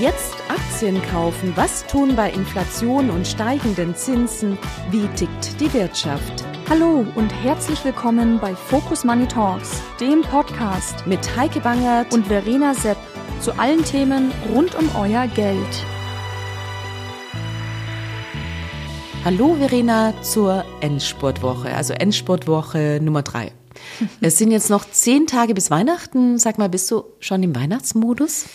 Jetzt Aktien kaufen. Was tun bei Inflation und steigenden Zinsen? Wie tickt die Wirtschaft? Hallo und herzlich willkommen bei Focus Money Talks, dem Podcast mit Heike Bangert und Verena Sepp zu allen Themen rund um euer Geld. Hallo Verena zur Endspurtwoche, also Endspurtwoche Nummer drei. Es sind jetzt noch zehn Tage bis Weihnachten. Sag mal, bist du schon im Weihnachtsmodus?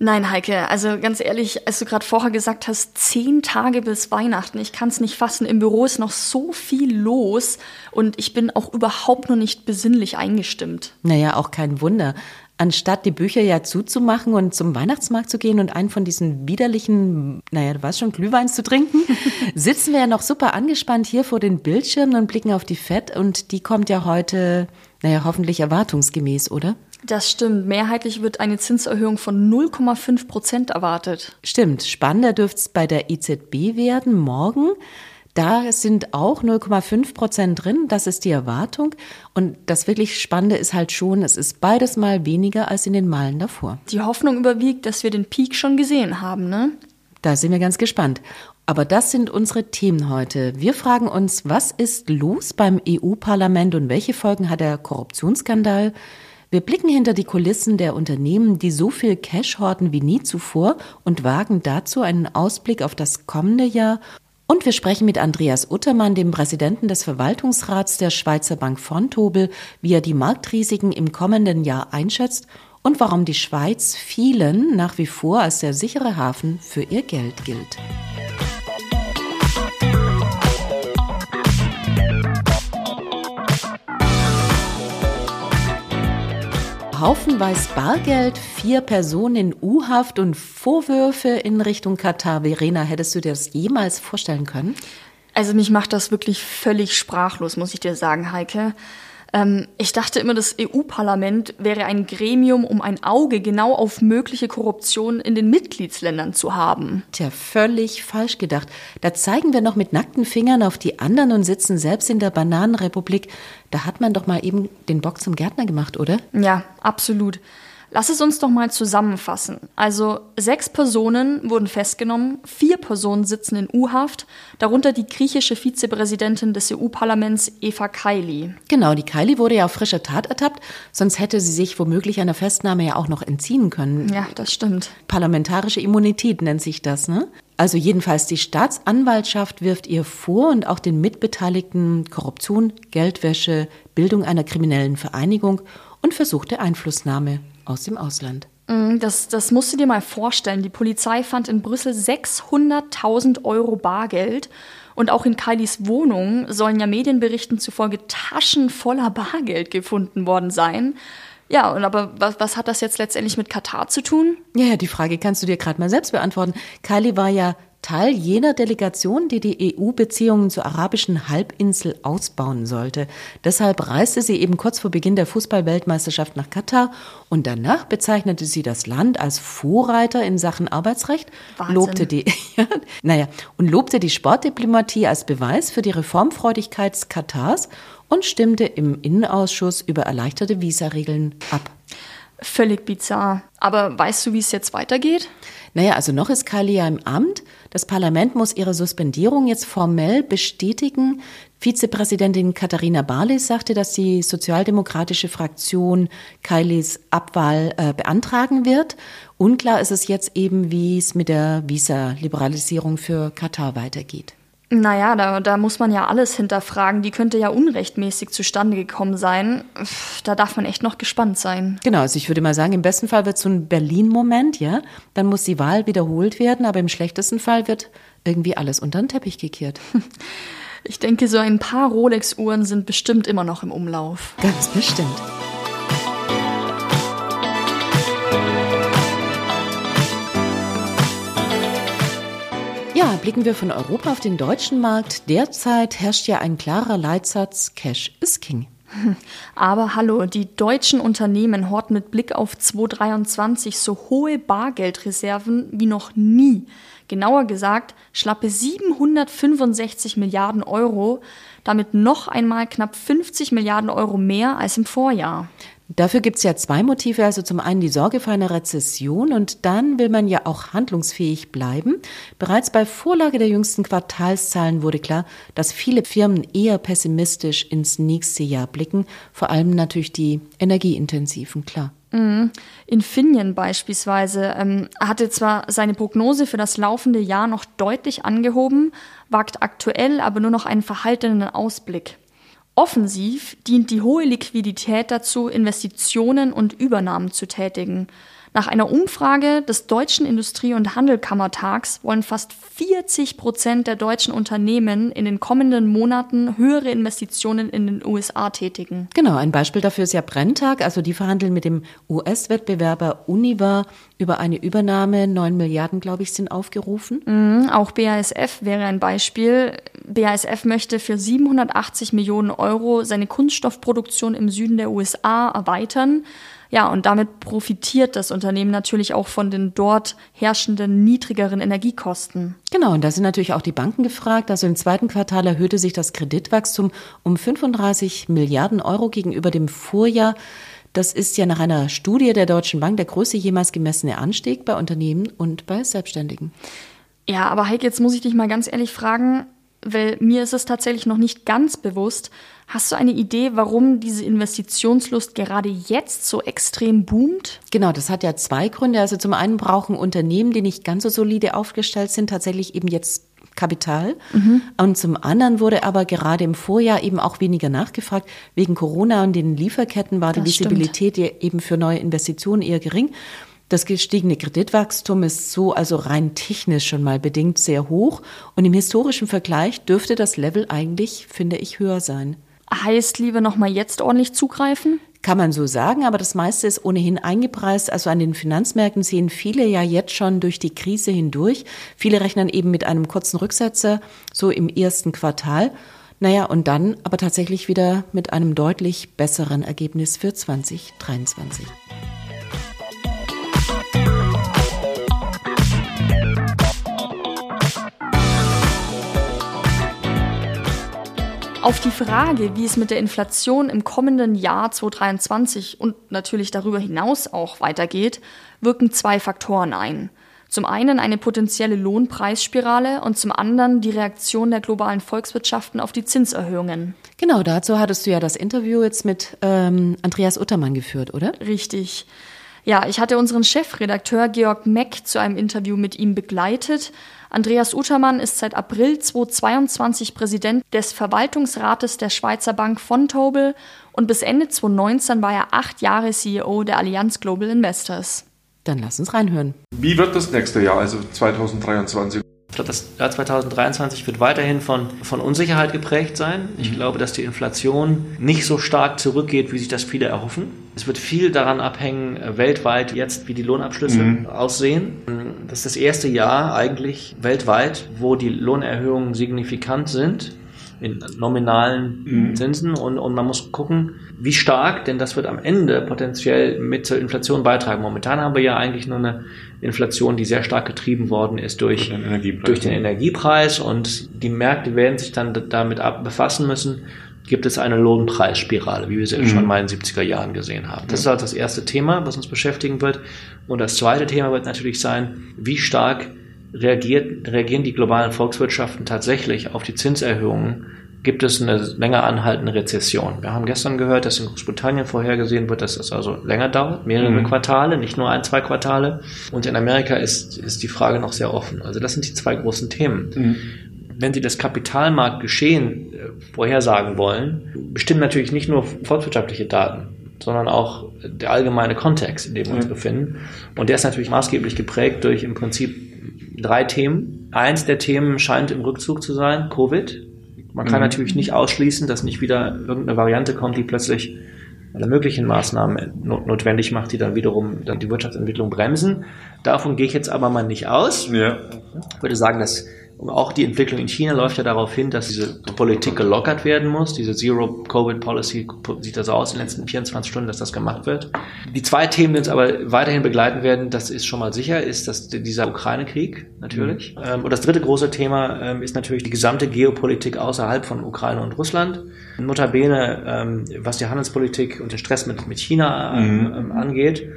Nein, Heike, also ganz ehrlich, als du gerade vorher gesagt hast, zehn Tage bis Weihnachten, ich kann es nicht fassen. Im Büro ist noch so viel los und ich bin auch überhaupt noch nicht besinnlich eingestimmt. Naja, auch kein Wunder. Anstatt die Bücher ja zuzumachen und zum Weihnachtsmarkt zu gehen und einen von diesen widerlichen, naja, du weißt schon, Glühweins zu trinken, sitzen wir ja noch super angespannt hier vor den Bildschirmen und blicken auf die Fett und die kommt ja heute, naja, hoffentlich erwartungsgemäß, oder? Das stimmt. Mehrheitlich wird eine Zinserhöhung von 0,5 Prozent erwartet. Stimmt. Spannender dürfte es bei der EZB werden morgen. Da sind auch 0,5 Prozent drin. Das ist die Erwartung. Und das wirklich Spannende ist halt schon, es ist beides mal weniger als in den Malen davor. Die Hoffnung überwiegt, dass wir den Peak schon gesehen haben, ne? Da sind wir ganz gespannt. Aber das sind unsere Themen heute. Wir fragen uns, was ist los beim EU-Parlament und welche Folgen hat der Korruptionsskandal? Wir blicken hinter die Kulissen der Unternehmen, die so viel Cash horten wie nie zuvor und wagen dazu einen Ausblick auf das kommende Jahr. Und wir sprechen mit Andreas Uttermann, dem Präsidenten des Verwaltungsrats der Schweizer Bank Fontobel, wie er die Marktrisiken im kommenden Jahr einschätzt und warum die Schweiz vielen nach wie vor als der sichere Hafen für ihr Geld gilt. Haufenweise Bargeld, vier Personen in U-Haft und Vorwürfe in Richtung Katar. Verena, hättest du dir das jemals vorstellen können? Also mich macht das wirklich völlig sprachlos, muss ich dir sagen, Heike. Ähm, ich dachte immer, das EU-Parlament wäre ein Gremium, um ein Auge genau auf mögliche Korruption in den Mitgliedsländern zu haben. Tja, völlig falsch gedacht. Da zeigen wir noch mit nackten Fingern auf die anderen und sitzen selbst in der Bananenrepublik. Da hat man doch mal eben den Bock zum Gärtner gemacht, oder? Ja, absolut. Lass es uns doch mal zusammenfassen. Also sechs Personen wurden festgenommen, vier Personen sitzen in U-Haft, darunter die griechische Vizepräsidentin des EU-Parlaments Eva Kaili. Genau, die Kaili wurde ja auf frischer Tat ertappt, sonst hätte sie sich womöglich einer Festnahme ja auch noch entziehen können. Ja, das stimmt. Parlamentarische Immunität nennt sich das, ne? Also jedenfalls die Staatsanwaltschaft wirft ihr vor und auch den Mitbeteiligten Korruption, Geldwäsche, Bildung einer kriminellen Vereinigung und versuchte Einflussnahme aus dem Ausland. Mm, das, das musst du dir mal vorstellen. Die Polizei fand in Brüssel 600.000 Euro Bargeld. Und auch in Kylies Wohnung sollen ja Medienberichten zufolge Taschen voller Bargeld gefunden worden sein. Ja, und aber was, was hat das jetzt letztendlich mit Katar zu tun? Ja, die Frage kannst du dir gerade mal selbst beantworten. Kylie war ja Teil jener Delegation, die die EU-Beziehungen zur arabischen Halbinsel ausbauen sollte. Deshalb reiste sie eben kurz vor Beginn der Fußballweltmeisterschaft nach Katar und danach bezeichnete sie das Land als Vorreiter in Sachen Arbeitsrecht, Wahnsinn. lobte die, ja, naja, und lobte die Sportdiplomatie als Beweis für die Reformfreudigkeit Katars und stimmte im Innenausschuss über erleichterte Visaregeln ab. Völlig bizarr. Aber weißt du, wie es jetzt weitergeht? Naja, also noch ist Kylie ja im Amt. Das Parlament muss ihre Suspendierung jetzt formell bestätigen. Vizepräsidentin Katharina Barley sagte, dass die sozialdemokratische Fraktion Kylies Abwahl äh, beantragen wird. Unklar ist es jetzt eben, wie es mit der Visa-Liberalisierung für Katar weitergeht. Naja, da, da muss man ja alles hinterfragen. Die könnte ja unrechtmäßig zustande gekommen sein. Da darf man echt noch gespannt sein. Genau, also ich würde mal sagen, im besten Fall wird so ein Berlin-Moment, ja. Dann muss die Wahl wiederholt werden, aber im schlechtesten Fall wird irgendwie alles unter den Teppich gekehrt. Ich denke, so ein paar Rolex-Uhren sind bestimmt immer noch im Umlauf. Ganz bestimmt. Ja, blicken wir von Europa auf den deutschen Markt. Derzeit herrscht ja ein klarer Leitsatz, Cash is King. Aber hallo, die deutschen Unternehmen horten mit Blick auf 2023 so hohe Bargeldreserven wie noch nie. Genauer gesagt, schlappe 765 Milliarden Euro, damit noch einmal knapp 50 Milliarden Euro mehr als im Vorjahr. Dafür gibt es ja zwei Motive. Also zum einen die Sorge vor einer Rezession und dann will man ja auch handlungsfähig bleiben. Bereits bei Vorlage der jüngsten Quartalszahlen wurde klar, dass viele Firmen eher pessimistisch ins nächste Jahr blicken. Vor allem natürlich die energieintensiven, klar. Mhm. Infineon beispielsweise ähm, hatte zwar seine Prognose für das laufende Jahr noch deutlich angehoben, wagt aktuell aber nur noch einen verhaltenen Ausblick. Offensiv dient die hohe Liquidität dazu, Investitionen und Übernahmen zu tätigen. Nach einer Umfrage des Deutschen Industrie- und Handelkammertags wollen fast 40 Prozent der deutschen Unternehmen in den kommenden Monaten höhere Investitionen in den USA tätigen. Genau, ein Beispiel dafür ist ja Brenntag. Also die verhandeln mit dem US-Wettbewerber Univar über eine Übernahme. Neun Milliarden, glaube ich, sind aufgerufen. Mhm, auch BASF wäre ein Beispiel. BASF möchte für 780 Millionen Euro seine Kunststoffproduktion im Süden der USA erweitern. Ja, und damit profitiert das Unternehmen natürlich auch von den dort herrschenden niedrigeren Energiekosten. Genau, und da sind natürlich auch die Banken gefragt. Also im zweiten Quartal erhöhte sich das Kreditwachstum um 35 Milliarden Euro gegenüber dem Vorjahr. Das ist ja nach einer Studie der Deutschen Bank der größte jemals gemessene Anstieg bei Unternehmen und bei Selbstständigen. Ja, aber Heike, jetzt muss ich dich mal ganz ehrlich fragen, weil mir ist es tatsächlich noch nicht ganz bewusst. Hast du eine Idee, warum diese Investitionslust gerade jetzt so extrem boomt? Genau, das hat ja zwei Gründe. Also zum einen brauchen Unternehmen, die nicht ganz so solide aufgestellt sind, tatsächlich eben jetzt Kapital. Mhm. Und zum anderen wurde aber gerade im Vorjahr eben auch weniger nachgefragt. Wegen Corona und den Lieferketten war die das Visibilität stimmt. eben für neue Investitionen eher gering. Das gestiegene Kreditwachstum ist so also rein technisch schon mal bedingt sehr hoch und im historischen Vergleich dürfte das Level eigentlich, finde ich, höher sein. Heißt lieber noch mal jetzt ordentlich zugreifen? Kann man so sagen, aber das meiste ist ohnehin eingepreist. Also an den Finanzmärkten sehen viele ja jetzt schon durch die Krise hindurch. Viele rechnen eben mit einem kurzen Rücksetzer, so im ersten Quartal. Naja, und dann aber tatsächlich wieder mit einem deutlich besseren Ergebnis für 2023. Auf die Frage, wie es mit der Inflation im kommenden Jahr 2023 und natürlich darüber hinaus auch weitergeht, wirken zwei Faktoren ein. Zum einen eine potenzielle Lohnpreisspirale und zum anderen die Reaktion der globalen Volkswirtschaften auf die Zinserhöhungen. Genau, dazu hattest du ja das Interview jetzt mit ähm, Andreas Uttermann geführt, oder? Richtig. Ja, ich hatte unseren Chefredakteur Georg Meck zu einem Interview mit ihm begleitet. Andreas Utermann ist seit April 2022 Präsident des Verwaltungsrates der Schweizer Bank von Tobel und bis Ende 2019 war er acht Jahre CEO der Allianz Global Investors. Dann lass uns reinhören. Wie wird das nächste Jahr, also 2023? Das Jahr 2023 wird weiterhin von, von Unsicherheit geprägt sein. Ich mhm. glaube, dass die Inflation nicht so stark zurückgeht, wie sich das viele erhoffen. Es wird viel daran abhängen, äh, weltweit jetzt, wie die Lohnabschlüsse mhm. aussehen. Das ist das erste Jahr eigentlich weltweit, wo die Lohnerhöhungen signifikant sind in nominalen mhm. Zinsen und, und man muss gucken, wie stark, denn das wird am Ende potenziell mit zur Inflation beitragen. Momentan haben wir ja eigentlich nur eine Inflation, die sehr stark getrieben worden ist durch, durch, den, durch den Energiepreis und die Märkte werden sich dann damit befassen müssen, gibt es eine Lohnpreisspirale, wie wir sie mhm. schon mal in den 70er Jahren gesehen haben. Das ist halt das erste Thema, was uns beschäftigen wird. Und das zweite Thema wird natürlich sein, wie stark reagiert, reagieren die globalen Volkswirtschaften tatsächlich auf die Zinserhöhungen? Gibt es eine länger anhaltende Rezession? Wir haben gestern gehört, dass in Großbritannien vorhergesehen wird, dass das also länger dauert, mehrere mhm. Quartale, nicht nur ein, zwei Quartale. Und in Amerika ist, ist die Frage noch sehr offen. Also das sind die zwei großen Themen. Mhm. Wenn Sie das Kapitalmarktgeschehen äh, vorhersagen wollen, bestimmen natürlich nicht nur volkswirtschaftliche Daten, sondern auch der allgemeine Kontext, in dem wir uns befinden. Und der ist natürlich maßgeblich geprägt durch im Prinzip drei Themen. Eins der Themen scheint im Rückzug zu sein, Covid. Man kann mhm. natürlich nicht ausschließen, dass nicht wieder irgendeine Variante kommt, die plötzlich alle möglichen Maßnahmen notwendig macht, die dann wiederum dann die Wirtschaftsentwicklung bremsen. Davon gehe ich jetzt aber mal nicht aus. Ja. Ich würde sagen, dass Und auch die Entwicklung in China läuft ja darauf hin, dass diese Politik gelockert werden muss. Diese Zero-Covid-Policy sieht das so aus in den letzten 24 Stunden, dass das gemacht wird. Die zwei Themen, die uns aber weiterhin begleiten werden, das ist schon mal sicher, ist dass dieser Ukraine-Krieg natürlich. Mhm. Ähm, und das dritte große Thema ähm, ist natürlich die gesamte Geopolitik außerhalb von Ukraine und Russland. Notabene, ähm, was die Handelspolitik und den Stress mit, mit China mhm. angeht.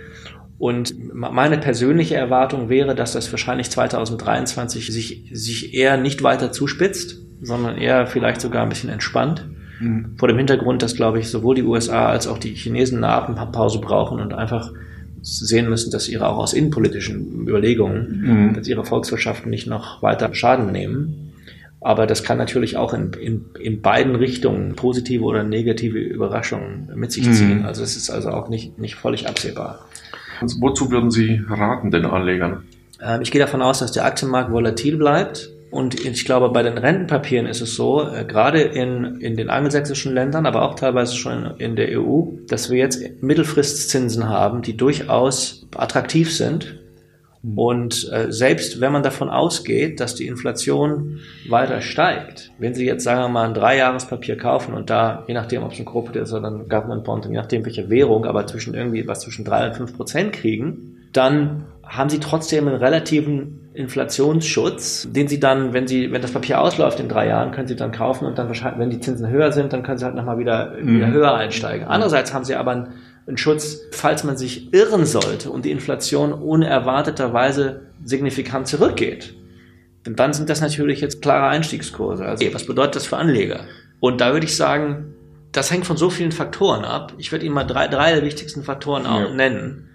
Und meine persönliche Erwartung wäre, dass das wahrscheinlich 2023 sich, sich eher nicht weiter zuspitzt, sondern eher vielleicht sogar ein bisschen entspannt. Mhm. Vor dem Hintergrund, dass, glaube ich, sowohl die USA als auch die Chinesen eine Atempause brauchen und einfach sehen müssen, dass ihre auch aus innenpolitischen Überlegungen, mhm. dass ihre Volkswirtschaften nicht noch weiter Schaden nehmen. Aber das kann natürlich auch in, in, in beiden Richtungen positive oder negative Überraschungen mit sich ziehen. Mhm. Also es ist also auch nicht, nicht völlig absehbar. Also wozu würden Sie raten den Anlegern? Ähm, ich gehe davon aus, dass der Aktienmarkt volatil bleibt. Und ich glaube, bei den Rentenpapieren ist es so, äh, gerade in, in den angelsächsischen Ländern, aber auch teilweise schon in der EU, dass wir jetzt Mittelfristzinsen haben, die durchaus attraktiv sind. Und äh, selbst wenn man davon ausgeht, dass die Inflation weiter steigt, wenn Sie jetzt, sagen wir mal, ein Dreijahrespapier kaufen und da, je nachdem, ob es ein Corporate ist oder ein Government Bond, je nachdem, welche Währung, aber zwischen irgendwie was zwischen drei und fünf Prozent kriegen, dann haben Sie trotzdem einen relativen Inflationsschutz, den Sie dann, wenn Sie, wenn das Papier ausläuft in drei Jahren, können Sie dann kaufen und dann wahrscheinlich, wenn die Zinsen höher sind, dann können Sie halt nochmal wieder, mhm. wieder höher einsteigen. Andererseits haben Sie aber einen ein Schutz, falls man sich irren sollte und die Inflation unerwarteterweise signifikant zurückgeht. Denn dann sind das natürlich jetzt klare Einstiegskurse. Also was bedeutet das für Anleger? Und da würde ich sagen, das hängt von so vielen Faktoren ab. Ich würde Ihnen mal drei, drei der wichtigsten Faktoren ja. nennen.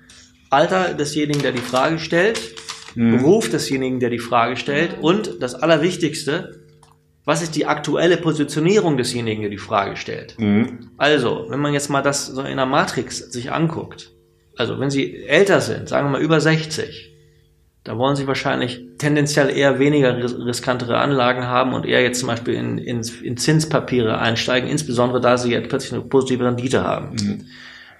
Alter desjenigen, der die Frage stellt, mhm. Beruf desjenigen, der die Frage stellt und das Allerwichtigste, was ist die aktuelle Positionierung desjenigen, der die Frage stellt? Mhm. Also, wenn man jetzt mal das so in einer Matrix sich anguckt, also wenn Sie älter sind, sagen wir mal über 60, da wollen Sie wahrscheinlich tendenziell eher weniger riskantere Anlagen haben und eher jetzt zum Beispiel in, in, in Zinspapiere einsteigen, insbesondere da Sie jetzt plötzlich eine positive Rendite haben. Mhm.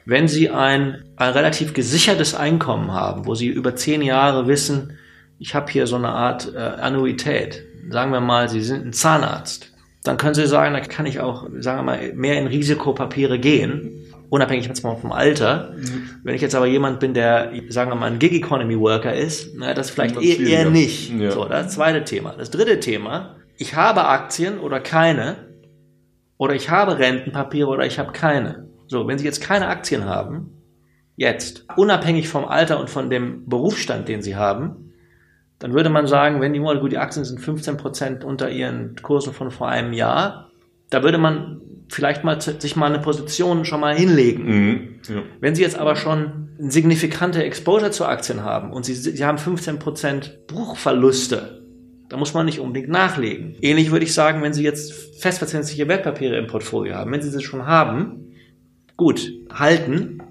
Wenn Sie ein, ein relativ gesichertes Einkommen haben, wo Sie über zehn Jahre wissen, ich habe hier so eine Art äh, Annuität, sagen wir mal, Sie sind ein Zahnarzt, dann können Sie sagen, da kann ich auch, sagen wir mal, mehr in Risikopapiere gehen, unabhängig jetzt mal vom Alter. Mhm. Wenn ich jetzt aber jemand bin, der, sagen wir mal, ein Gig Economy Worker ist, na, das vielleicht eher, eher nicht. Ja. So, das zweite Thema. Das dritte Thema, ich habe Aktien oder keine, oder ich habe Rentenpapiere oder ich habe keine. So, wenn Sie jetzt keine Aktien haben, jetzt, unabhängig vom Alter und von dem Berufsstand, den Sie haben, dann würde man sagen, wenn die gut, die Aktien sind 15 Prozent unter ihren Kursen von vor einem Jahr, da würde man vielleicht mal sich mal eine Position schon mal hinlegen. Mhm, ja. Wenn Sie jetzt aber schon eine signifikante Exposure zu Aktien haben und Sie, Sie haben 15 Prozent Bruchverluste, da muss man nicht unbedingt nachlegen. Ähnlich würde ich sagen, wenn Sie jetzt festverzinsliche Wertpapiere im Portfolio haben, wenn Sie sie schon haben, gut, halten.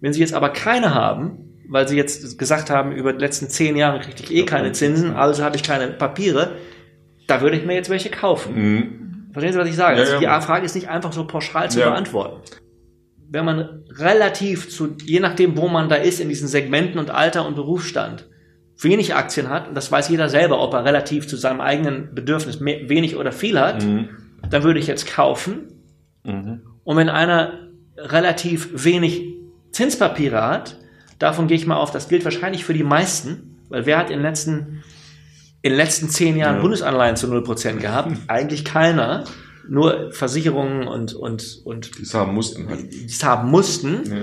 Wenn Sie jetzt aber keine haben, weil sie jetzt gesagt haben, über die letzten zehn Jahre kriegte ich eh keine Zinsen, also habe ich keine Papiere, da würde ich mir jetzt welche kaufen. Mhm. Verstehen Sie, was ich sage? Ja, also die Frage ist nicht einfach so pauschal zu ja. beantworten. Wenn man relativ zu, je nachdem, wo man da ist, in diesen Segmenten und Alter und Berufsstand, wenig Aktien hat, und das weiß jeder selber, ob er relativ zu seinem eigenen Bedürfnis mehr, wenig oder viel hat, mhm. dann würde ich jetzt kaufen. Mhm. Und wenn einer relativ wenig Zinspapiere hat, Davon gehe ich mal auf, das gilt wahrscheinlich für die meisten, weil wer hat in den letzten, in den letzten zehn Jahren ja. Bundesanleihen zu 0% gehabt? Eigentlich keiner. Nur Versicherungen und, und, und. Die es haben mussten. Halt. Die es haben mussten. Ja.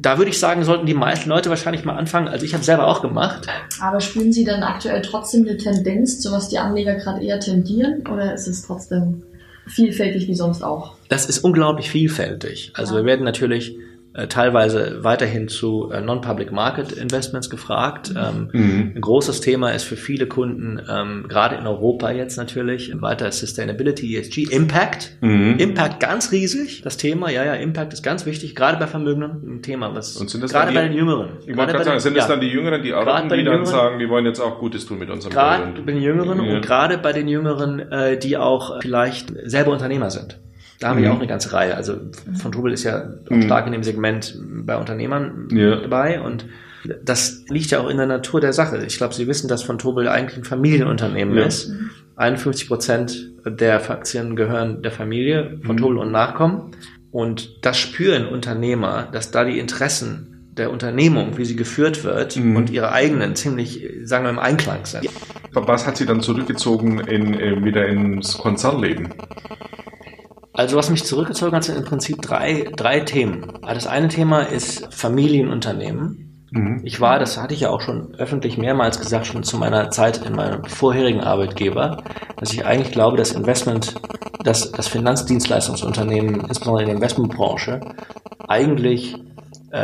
Da würde ich sagen, sollten die meisten Leute wahrscheinlich mal anfangen. Also ich habe selber auch gemacht. Aber spüren Sie dann aktuell trotzdem eine Tendenz, zu was die Anleger gerade eher tendieren? Oder ist es trotzdem vielfältig wie sonst auch? Das ist unglaublich vielfältig. Also ja. wir werden natürlich äh, teilweise weiterhin zu äh, Non-Public Market Investments gefragt. Ähm, mhm. Ein großes Thema ist für viele Kunden, ähm, gerade in Europa jetzt natürlich, weiter Sustainability, ESG, Impact. Mhm. Impact ganz riesig, das Thema. Ja, ja, Impact ist ganz wichtig, gerade bei Vermögenden, ein Thema, was gerade bei den Jüngeren. Ich wollte gerade sagen, sind das ja, dann die Jüngeren, die arbeiten, die dann Jüngeren, sagen, die wollen jetzt auch Gutes tun mit unserem Gerade bei den Jüngeren ja. und gerade bei den Jüngeren, äh, die auch vielleicht selber Unternehmer sind. Da haben mhm. wir auch eine ganze Reihe. Also von Tobel ist ja mhm. stark in dem Segment bei Unternehmern ja. dabei und das liegt ja auch in der Natur der Sache. Ich glaube, Sie wissen, dass von Tobel eigentlich ein Familienunternehmen ja. ist. 51 Prozent der Aktien gehören der Familie von mhm. Tobel und Nachkommen. Und das spüren Unternehmer, dass da die Interessen der Unternehmung, wie sie geführt wird mhm. und ihre eigenen ziemlich, sagen wir, im Einklang sind. Was hat sie dann zurückgezogen in, äh, wieder ins Konzernleben? Also was mich zurückgezogen hat, sind im Prinzip drei, drei Themen. Das eine Thema ist Familienunternehmen. Mhm. Ich war, das hatte ich ja auch schon öffentlich mehrmals gesagt, schon zu meiner Zeit in meinem vorherigen Arbeitgeber, dass ich eigentlich glaube, dass Investment, dass das Finanzdienstleistungsunternehmen, insbesondere in der Investmentbranche, eigentlich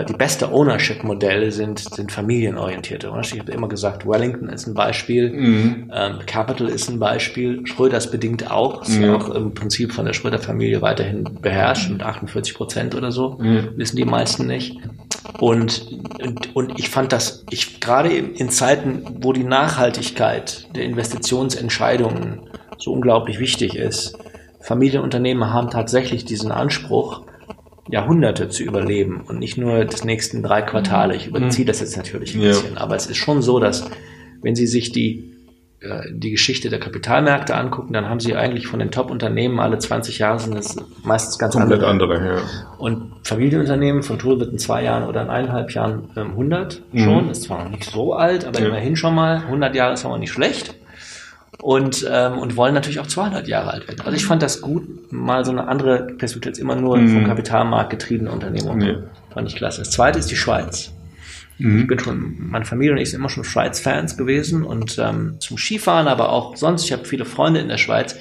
die beste Ownership-Modelle sind, sind familienorientierte. Ich habe immer gesagt, Wellington ist ein Beispiel, mhm. ähm, Capital ist ein Beispiel, Schröders bedingt auch, ist mhm. ja auch im Prinzip von der Schröder-Familie weiterhin beherrscht mit 48 Prozent oder so, mhm. wissen die meisten nicht. Und, und, und ich fand das, ich gerade in Zeiten, wo die Nachhaltigkeit der Investitionsentscheidungen so unglaublich wichtig ist, Familienunternehmen haben tatsächlich diesen Anspruch, Jahrhunderte zu überleben und nicht nur das nächsten drei Quartale. Ich überziehe mhm. das jetzt natürlich ein bisschen, ja. aber es ist schon so, dass wenn Sie sich die äh, die Geschichte der Kapitalmärkte angucken, dann haben sie eigentlich von den Top-Unternehmen alle 20 Jahre sind es meistens ganz Komplett andere. andere ja. Und Familienunternehmen von Tool wird in zwei Jahren oder in eineinhalb Jahren ähm, 100 mhm. schon. Ist zwar noch nicht so alt, aber ja. immerhin schon mal. 100 Jahre ist aber nicht schlecht und, ähm, und wollen natürlich auch 200 Jahre alt werden. Also ich fand das gut, mal so eine andere Perspektive, jetzt immer nur mhm. vom Kapitalmarkt getriebene Unternehmen. Nee. Fand ich klasse. Das zweite ist die Schweiz. Mhm. Ich bin schon, meine Familie und ich sind immer schon Schweiz-Fans gewesen und ähm, zum Skifahren, aber auch sonst, ich habe viele Freunde in der Schweiz.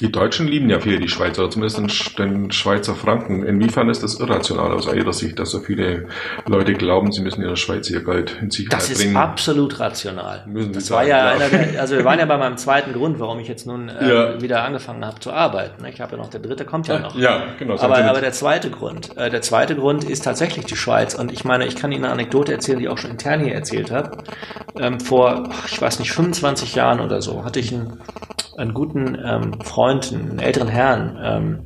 Die Deutschen lieben ja viele die Schweizer, oder zumindest den Schweizer Franken. Inwiefern ist das irrational aus Ihrer Sicht, dass so viele Leute glauben, sie müssen ihre Schweiz ihr Geld in Sicherheit bringen? Das ist absolut rational. Müssen das war ja einer der, also wir waren ja bei meinem zweiten Grund, warum ich jetzt nun äh, ja. wieder angefangen habe zu arbeiten. Ich habe ja noch, der dritte kommt ja noch. Ja, genau. Aber, aber der zweite Grund, äh, der zweite Grund ist tatsächlich die Schweiz. Und ich meine, ich kann Ihnen eine Anekdote erzählen, die ich auch schon intern hier erzählt habe. Ähm, vor, ich weiß nicht, 25 Jahren oder so hatte ich einen, einen guten ähm, Freund, einen einen älteren Herrn, ähm,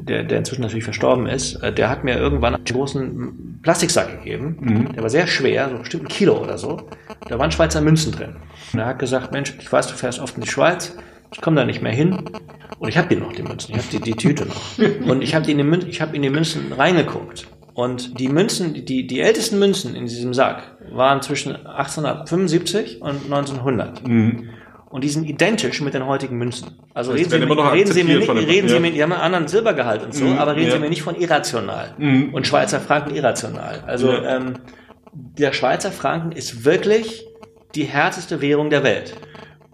der, der inzwischen natürlich verstorben ist, äh, der hat mir irgendwann einen großen Plastiksack gegeben. Mhm. Der war sehr schwer, so bestimmt ein Kilo oder so. Da waren Schweizer Münzen drin. Und er hat gesagt, Mensch, ich weiß, du fährst oft in die Schweiz, ich komme da nicht mehr hin. Und ich habe die noch, die Münzen. Ich habe die, die Tüte noch. Und ich habe in, die hab in die Münzen reingeguckt. Und die Münzen, die, die ältesten Münzen in diesem Sack waren zwischen 1875 und 1900. Mhm. Und die sind identisch mit den heutigen Münzen. Also reden, Sie, mit, reden Sie mir nicht, reden Sie mir, die haben einen anderen Silbergehalt und so, mhm, aber reden ja. Sie mir nicht von irrational. Mhm. Und Schweizer Franken irrational. Also ja. ähm, der Schweizer Franken ist wirklich die härteste Währung der Welt.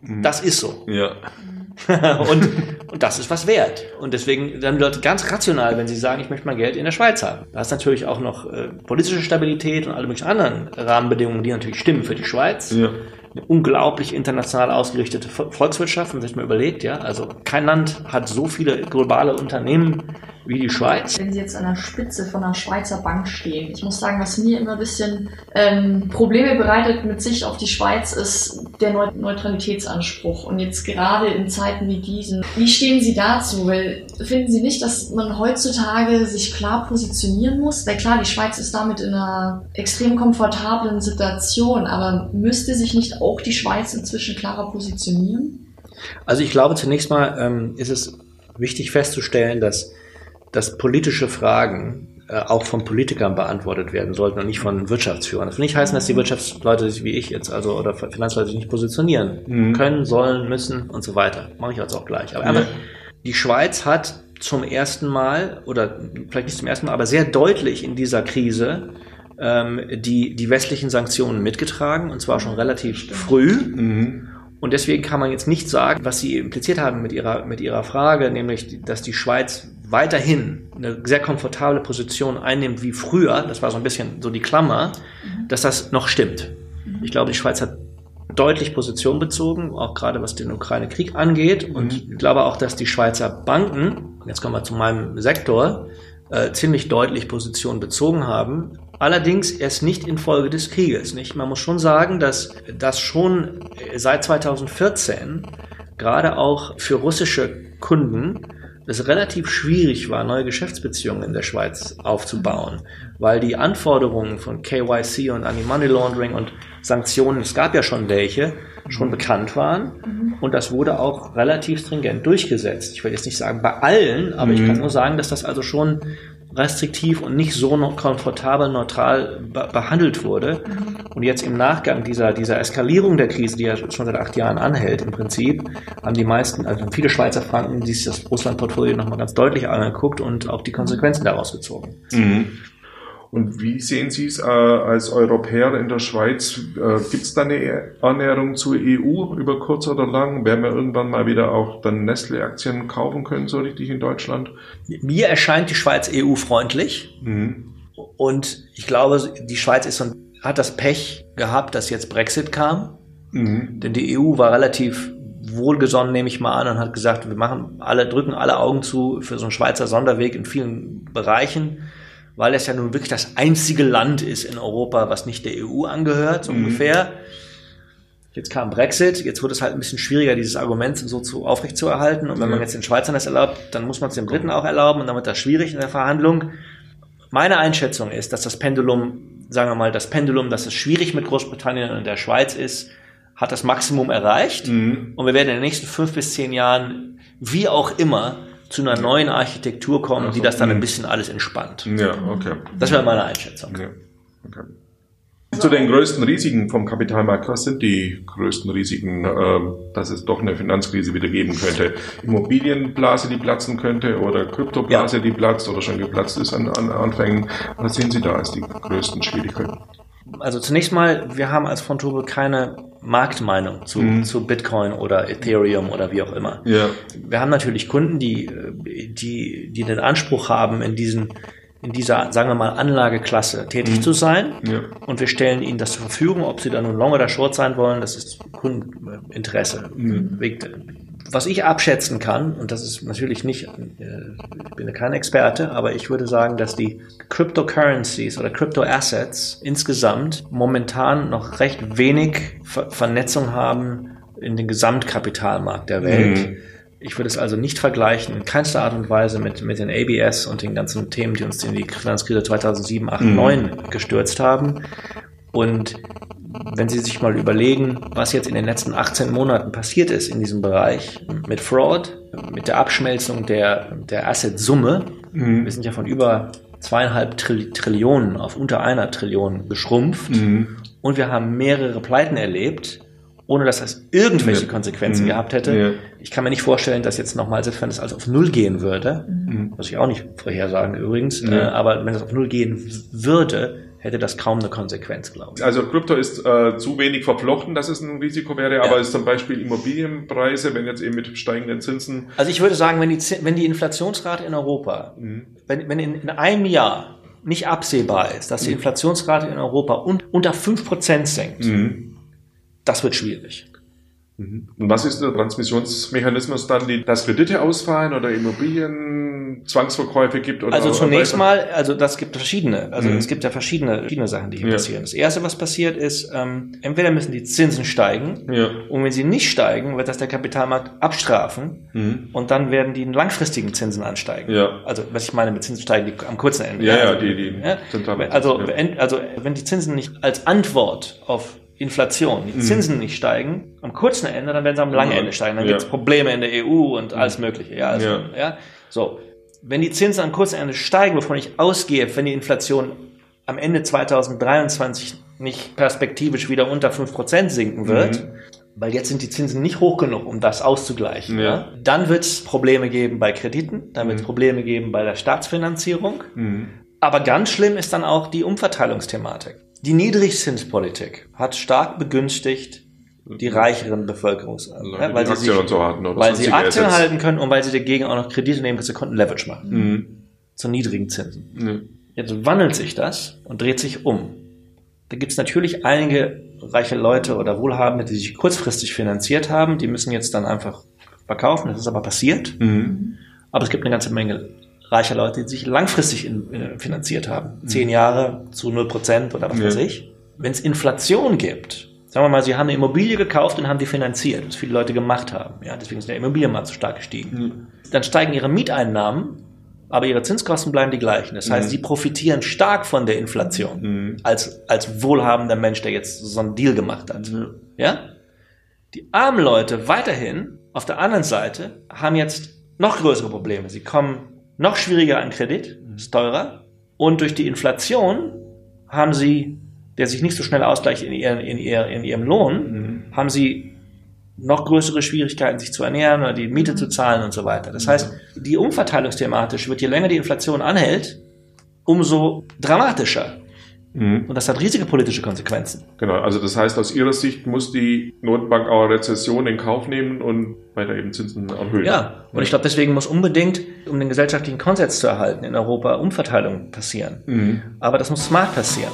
Mhm. Das ist so. Ja. und, und das ist was wert. Und deswegen dann Leute ganz rational, wenn sie sagen, ich möchte mein Geld in der Schweiz haben. Da ist natürlich auch noch äh, politische Stabilität und alle möglichen anderen Rahmenbedingungen, die natürlich stimmen für die Schweiz. Ja eine unglaublich international ausgerichtete Volkswirtschaft, wenn man sich mal überlegt, ja. Also kein Land hat so viele globale Unternehmen wie die Schweiz. Wenn Sie jetzt an der Spitze von einer Schweizer Bank stehen, ich muss sagen, was mir immer ein bisschen ähm, Probleme bereitet mit Sicht auf die Schweiz, ist der Neutralitätsanspruch. Und jetzt gerade in Zeiten wie diesen, wie stehen Sie dazu? Weil finden Sie nicht, dass man heutzutage sich klar positionieren muss? Weil klar, die Schweiz ist damit in einer extrem komfortablen Situation, aber müsste sich nicht auch die Schweiz inzwischen klarer positionieren? Also ich glaube zunächst mal ähm, ist es wichtig festzustellen, dass dass politische Fragen äh, auch von Politikern beantwortet werden sollten und nicht von Wirtschaftsführern. Das will nicht heißen, dass die Wirtschaftsleute sich wie ich jetzt, also oder Finanzleute sich nicht positionieren mhm. können, sollen, müssen und so weiter. Mache ich jetzt auch gleich. Aber ja. die Schweiz hat zum ersten Mal oder vielleicht nicht zum ersten Mal, aber sehr deutlich in dieser Krise ähm, die, die westlichen Sanktionen mitgetragen und zwar schon relativ Stimmt. früh. Mhm. Und deswegen kann man jetzt nicht sagen, was Sie impliziert haben mit Ihrer, mit Ihrer Frage, nämlich, dass die Schweiz weiterhin eine sehr komfortable Position einnimmt wie früher, das war so ein bisschen so die Klammer, mhm. dass das noch stimmt. Mhm. Ich glaube, die Schweiz hat deutlich Position bezogen, auch gerade was den Ukraine-Krieg angeht. Und mhm. ich glaube auch, dass die Schweizer Banken, jetzt kommen wir zu meinem Sektor, äh, ziemlich deutlich Position bezogen haben. Allerdings erst nicht infolge des Krieges. Nicht? Man muss schon sagen, dass das schon seit 2014 gerade auch für russische Kunden es relativ schwierig war, neue Geschäftsbeziehungen in der Schweiz aufzubauen, weil die Anforderungen von KYC und Anti-Money Laundering und Sanktionen, es gab ja schon welche, schon bekannt waren. Und das wurde auch relativ stringent durchgesetzt. Ich will jetzt nicht sagen bei allen, aber ich kann nur sagen, dass das also schon restriktiv und nicht so noch komfortabel neutral be behandelt wurde. Und jetzt im Nachgang dieser, dieser Eskalierung der Krise, die ja schon seit acht Jahren anhält, im Prinzip, haben die meisten, also viele Schweizer Franken, die sich das Russland-Portfolio nochmal ganz deutlich angeguckt und auch die Konsequenzen daraus gezogen. Mhm. Und wie sehen Sie es äh, als Europäer in der Schweiz? Äh, Gibt es da eine Annäherung zur EU über kurz oder lang? Werden wir irgendwann mal wieder auch dann Nestle-Aktien kaufen können, so richtig in Deutschland? Mir erscheint die Schweiz EU-freundlich. Mhm. Und ich glaube, die Schweiz ist und hat das Pech gehabt, dass jetzt Brexit kam. Mhm. Denn die EU war relativ wohlgesonnen, nehme ich mal an, und hat gesagt, wir machen alle, drücken alle Augen zu für so einen Schweizer Sonderweg in vielen Bereichen, weil es ja nun wirklich das einzige Land ist in Europa, was nicht der EU angehört, so ungefähr. Jetzt kam Brexit, jetzt wird es halt ein bisschen schwieriger, dieses Argument so zu aufrechtzuerhalten. Und wenn man Ja. jetzt den Schweizern das erlaubt, dann muss man es den Briten auch erlauben und dann wird das schwierig in der Verhandlung. Meine Einschätzung ist, dass das Pendulum, sagen wir mal, das Pendulum, dass es schwierig mit Großbritannien und der Schweiz ist, hat das Maximum erreicht. Mhm. Und wir werden in den nächsten fünf bis zehn Jahren, wie auch immer, zu einer neuen Architektur kommen, die Also, das dann ein mhm. bisschen alles entspannt. Ja, okay. Das wäre meine Einschätzung. Ja, okay. Zu den größten Risiken vom Kapitalmarkt, was sind die größten Risiken, ähm, dass es doch eine Finanzkrise wieder geben könnte? Immobilienblase, die platzen könnte oder Kryptoblase, die platzt oder schon geplatzt ist an, an Anfängen. Was sehen Sie da als die größten Schwierigkeiten? Also zunächst mal, wir haben als Fontobel keine Marktmeinung zu, Mhm. zu Bitcoin oder Ethereum oder wie auch immer. Ja. Wir haben natürlich Kunden, die, die, die den Anspruch haben, in diesen, in dieser, sagen wir mal, Anlageklasse tätig zu sein. Ja. Und wir stellen ihnen das zur Verfügung, ob sie da nun Long oder Short sein wollen, das ist Kundeninteresse. Was ich abschätzen kann, und das ist natürlich nicht, äh, ich bin kein Experte, aber ich würde sagen, dass die Cryptocurrencies oder Crypto-Assets insgesamt momentan noch recht wenig Ver Vernetzung haben in den Gesamtkapitalmarkt der Welt. Mhm. Ich würde es also nicht vergleichen, in keinster Art und Weise mit, mit den ABS und den ganzen Themen, die uns in die Finanzkrise 2007, 8, Mhm. 9 gestürzt haben. Und wenn Sie sich mal überlegen, was jetzt in den letzten 18 Monaten passiert ist in diesem Bereich mit Fraud, mit der Abschmelzung der, der Asset-Summe, Mhm. wir sind ja von über zweieinhalb Trill Trillionen auf unter einer Trillion geschrumpft Mhm. und wir haben mehrere Pleiten erlebt, ohne dass das irgendwelche Ja. Konsequenzen Mhm. gehabt hätte. Ja. Ich kann mir nicht vorstellen, dass jetzt nochmal, selbst wenn es also auf Null gehen würde, was ich auch nicht vorhersagen übrigens, äh, aber wenn es auf Null gehen würde, hätte das kaum eine Konsequenz, glaube ich. Also Krypto ist äh, zu wenig verflochten, dass es ein Risiko wäre, aber ist zum Beispiel Immobilienpreise, wenn jetzt eben mit steigenden Zinsen Also ich würde sagen, wenn die, wenn die Inflationsrate in Europa, wenn, wenn in, in einem Jahr nicht absehbar ist, dass die Inflationsrate in Europa un, unter 5% sinkt, Mhm. das wird schwierig. Und was ist der Transmissionsmechanismus dann, die, dass Kredite ausfallen oder Immobilien Zwangsverkäufe gibt? Oder Also oder zunächst weiter? mal, also das gibt verschiedene, also Mhm. es gibt ja verschiedene, verschiedene Sachen, die hier Ja. passieren. Das erste, was passiert, ist, ähm, entweder müssen die Zinsen steigen Ja. und wenn sie nicht steigen, wird das der Kapitalmarkt abstrafen Mhm. und dann werden die langfristigen Zinsen ansteigen. Ja. Also was ich meine mit Zinsen steigen, die am kurzen Ende. Ja, ja, also, die- die ja, also, also wenn die Zinsen nicht als Antwort auf Inflation, Mhm. die Zinsen nicht steigen, am kurzen Ende, dann werden sie am langen. Ende steigen. Dann Ja. gibt es Probleme in der EU und alles Mögliche. Ja, also, Ja. ja. So, wenn die Zinsen am kurzen Ende steigen, wovon ich ausgehe, wenn die Inflation am Ende 2023 nicht perspektivisch wieder unter 5% sinken wird, Mhm. weil jetzt sind die Zinsen nicht hoch genug, um das auszugleichen. Ja. Ja. Dann wird es Probleme geben bei Krediten, dann wird es Mhm. Probleme geben bei der Staatsfinanzierung. Mhm. Aber ganz schlimm ist dann auch die Umverteilungsthematik. Die Niedrigzinspolitik hat stark begünstigt die reicheren Bevölkerungs, Also ja, weil die sie, Aktien sich, und so hatten oder weil sie Aktien Assets. halten können und weil sie dagegen auch noch Kredite nehmen, sie konnten Leverage machen Mhm. zu niedrigen Zinsen. Ja. Jetzt wandelt sich das und dreht sich um. Da gibt es natürlich einige reiche Leute oder Wohlhabende, die sich kurzfristig finanziert haben. Die müssen jetzt dann einfach verkaufen. Das ist aber passiert. Mhm. Aber es gibt eine ganze Menge reicher Leute, die sich langfristig in, äh, finanziert haben. Zehn Jahre zu 0% oder was Ja. weiß ich. Wenn es Inflation gibt Sagen wir mal, Sie haben eine Immobilie gekauft und haben die finanziert, was viele Leute gemacht haben. Ja, deswegen ist der Immobilienmarkt so stark gestiegen. Mhm. Dann steigen Ihre Mieteinnahmen, aber Ihre Zinskosten bleiben die gleichen. Das heißt, mhm. Sie profitieren stark von der Inflation mhm. als, als wohlhabender Mensch, der jetzt so einen Deal gemacht hat. Ja? Die armen Leute weiterhin auf der anderen Seite haben jetzt noch größere Probleme. Sie kommen noch schwieriger an Kredit, ist teurer. Und durch die Inflation haben sie, der sich nicht so schnell ausgleicht in, ihren, in, ihr, in ihrem Lohn, mhm. haben sie noch größere Schwierigkeiten, sich zu ernähren oder die Miete zu zahlen und so weiter. Das heißt, die Umverteilungsthematisch wird, je länger die Inflation anhält, umso dramatischer. Mhm. Und das hat riesige politische Konsequenzen. Genau, also das heißt, aus Ihrer Sicht muss die Notenbank auch Rezession in Kauf nehmen und weiter eben Zinsen erhöhen. Ja, und ich glaube, deswegen muss unbedingt, um den gesellschaftlichen Konsens zu erhalten, in Europa Umverteilung passieren. Mhm. Aber das muss smart passieren.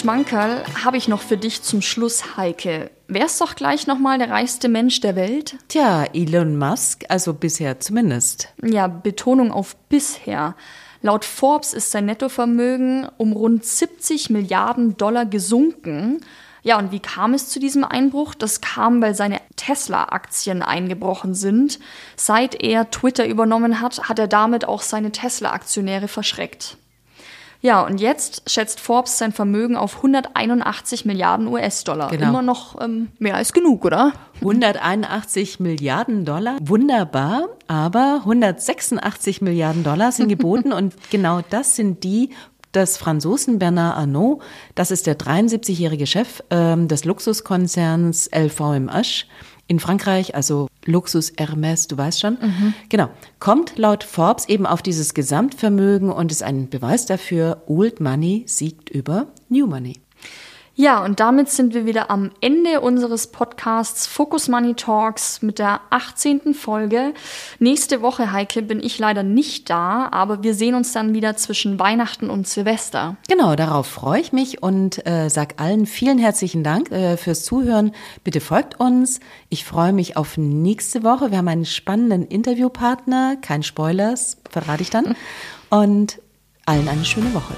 Schmankerl habe ich noch für dich zum Schluss, Heike. Wär's doch gleich nochmal der reichste Mensch der Welt? Tja, Elon Musk, also bisher zumindest. Ja, Betonung auf bisher. Laut Forbes ist sein Nettovermögen um rund 70 Milliarden Dollar gesunken. Ja, und wie kam es zu diesem Einbruch? Das kam, weil seine Tesla-Aktien eingebrochen sind. Seit er Twitter übernommen hat, hat er damit auch seine Tesla-Aktionäre verschreckt. Ja, und jetzt schätzt Forbes sein Vermögen auf 181 Milliarden US-Dollar. Genau. Immer noch ähm, mehr als genug, oder? 181 Milliarden Dollar, wunderbar, aber 186 Milliarden Dollar sind geboten und genau das sind die, des Franzosen Bernard Arnault, das ist der 73-jährige Chef ähm, des Luxuskonzerns LVMH, in Frankreich, also Luxus Hermes, du weißt schon. Mhm. Genau. Kommt laut Forbes eben auf dieses Gesamtvermögen und ist ein Beweis dafür, Old Money siegt über New Money. Ja, und damit sind wir wieder am Ende unseres Podcasts Focus Money Talks mit der 18. Folge. Nächste Woche, Heike, bin ich leider nicht da, aber wir sehen uns dann wieder zwischen Weihnachten und Silvester. Genau, darauf freue ich mich und äh, sag allen vielen herzlichen Dank äh, fürs Zuhören. Bitte folgt uns. Ich freue mich auf nächste Woche. Wir haben einen spannenden Interviewpartner. Kein Spoilers, verrate ich dann. Und allen eine schöne Woche.